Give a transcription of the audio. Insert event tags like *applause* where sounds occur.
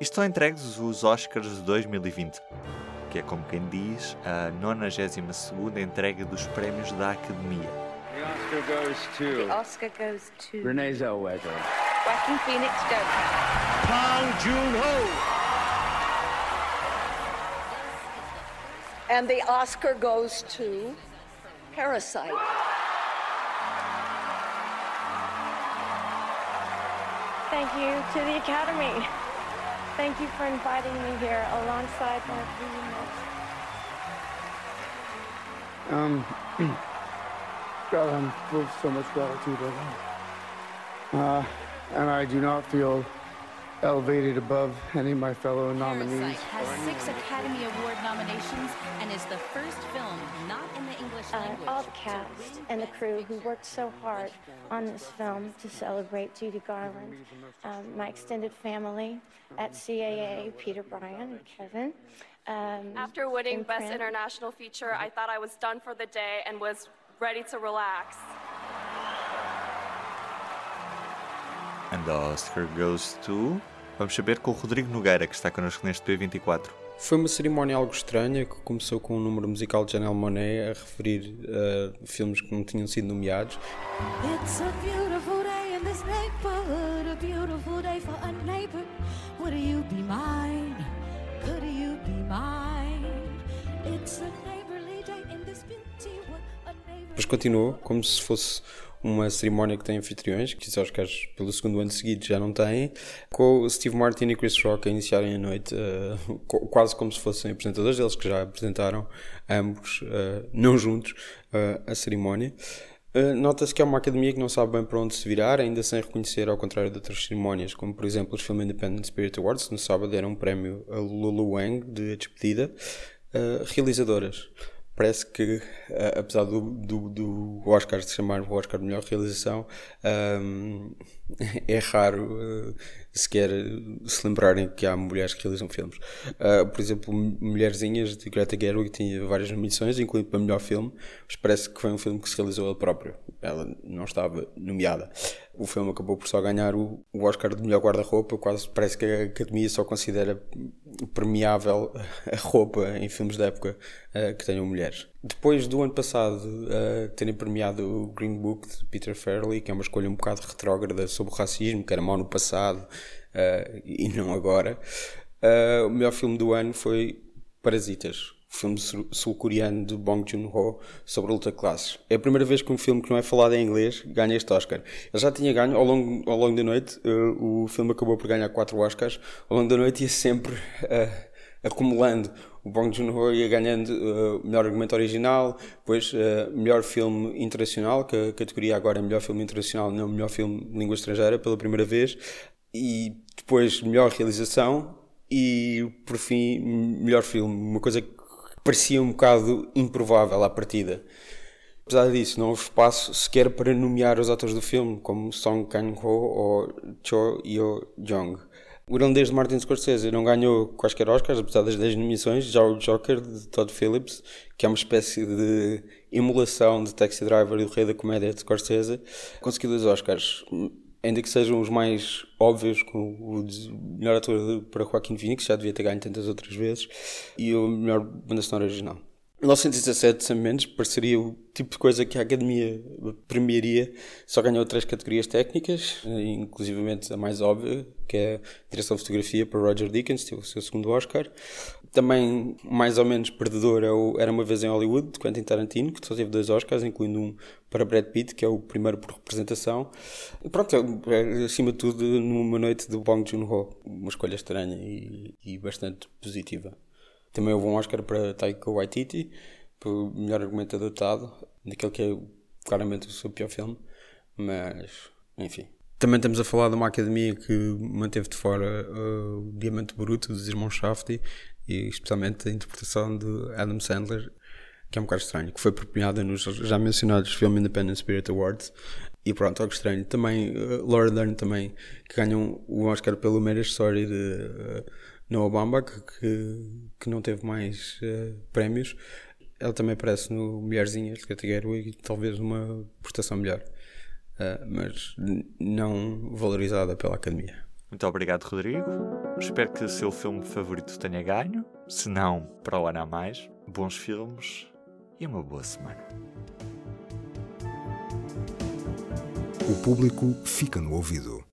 Estão entregues os Oscars de 2020, que é como quem diz a 92ª entrega dos prémios da Academia. The Oscar goes to The Oscar goes to Renee Zellweger. Joaquin Phoenix Joker. Bong Joon-ho. And the Oscar goes to Parasite. Thank you to the Academy. Thank you for inviting me here alongside my teammates. Um, *clears throat* God, I'm full of so much gratitude right now. Uh, and I do not feel elevated above any of my fellow nominees. Parasite has six Academy Award nominations and is the first film not in the English Uh, language. all the cast and the crew who worked so hard on this film to celebrate Judy Garland, um, my extended family at CAA, Peter Bryan and Kevin. Um, After winning Best International Feature, I thought I was done for the day and was ready to relax. And the Oscar goes to... Vamos saber com o Rodrigo Nogueira, que está connosco neste P24. Foi uma cerimónia algo estranha que começou com um número musical de Janelle Monáe a referir a filmes que não tinham sido nomeados. It's a beautiful day in this neighborhood, a beautiful day for a neighbor. Would you be mine? Could you be mine? It's a neighborly day in this beauty. What a neighbor. Depois continuou como se fosse uma cerimónia que tem anfitriões, que os Oscars pelo segundo ano seguido já não têm, com o Steve Martin e Chris Rock a iniciarem a noite, co- quase como se fossem apresentadores deles, que já apresentaram ambos, eh, não juntos, eh, a cerimónia. Uh, Nota-se que é uma academia que não sabe bem para onde se virar, ainda sem reconhecer, ao contrário de outras cerimónias, como por exemplo os Film Independent Spirit Awards, no sábado deram um prémio a Lulu Wang, de Despedida, uh, realizadoras. Parece que, uh, apesar do, do, do Oscar se chamar o Oscar de melhor realização, um, *laughs* é raro uh, sequer se lembrarem que há mulheres que realizam filmes. Uh, por exemplo, Mulherzinhas de Greta Gerwig tinha várias nomeações, incluindo para melhor filme, mas parece que foi um filme que se realizou ela própria. Ela não estava nomeada. O filme acabou por só ganhar o, o Oscar de melhor guarda-roupa, quase parece que a Academia só considera premiável a roupa em filmes da época uh, que tenham mulheres. Depois do ano passado uh, terem premiado o Green Book de Peter Farrelly, que é uma escolha um bocado retrógrada sobre o racismo, que era mau no passado uh, e não agora, o melhor filme do ano foi Parasitas, filme sul- sul-coreano de Bong Joon-ho sobre a luta de classes. É a primeira vez que um filme que não é falado em inglês ganha este Oscar. Ele já tinha ganho ao longo, ao longo da noite, uh, o filme acabou por ganhar quatro Oscars, ao longo da noite ia sempre uh, acumulando. O Bong Joon-ho ia ganhando uh, melhor argumento original, depois melhor filme internacional, que a categoria agora é melhor filme internacional, não melhor filme de língua estrangeira, pela primeira vez, e depois melhor realização e por fim melhor filme, uma coisa que parecia um bocado improvável à partida. Apesar disso, não houve espaço sequer para nomear os atores do filme, como Song Kang-ho ou Cho Yo-jong. O irlandês de Martin Scorsese não ganhou quaisquer Oscars, apesar das 10 nomeações. Já o Joker, de Todd Phillips, que é uma espécie de emulação de Taxi Driver e do Rei da Comédia de Scorsese, conseguiu dois Oscars. Ainda que sejam os mais óbvios, com o melhor ator para Joaquin Phoenix, já devia ter ganho tantas outras vezes, e o melhor banda sonora original. 1917, Sam Mendes, pareceria o tipo de coisa que a Academia premiaria, só ganhou três categorias técnicas, inclusivamente a mais óbvia, que é direção de fotografia para Roger Deakins, teve o seu segundo Oscar. Também, mais ou menos perdedor, é o Era Uma Vez em Hollywood, de Quentin Tarantino, que só teve dois Oscars, incluindo um para Brad Pitt, que é o primeiro por representação. E pronto, é, acima de tudo, numa noite de Bong Joon-ho, uma escolha estranha e, e bastante positiva. Também houve um Oscar para Taika Waititi, por melhor argumento adaptado, daquele que é claramente o seu pior filme, mas enfim. Também estamos a falar de uma academia que manteve de fora uh, o Diamante Bruto dos irmãos Shafty e especialmente a interpretação de Adam Sandler, que é um bocado estranho, que foi premiada nos já mencionados Film Independent Spirit Awards. E pronto, algo estranho. Também uh, Laura Dern também, que ganham o Oscar pelo Marriage Story de uh, Noah Baumbach, que, que não teve mais uh, prémios. Ela também aparece no Mulherzinhas de Gerwig e talvez uma prestação melhor. Uh, mas não valorizada pela Academia. Muito obrigado, Rodrigo. Espero que o seu filme favorito tenha ganho. Se não, para o ano a mais. Bons filmes e uma boa semana. O público fica no ouvido.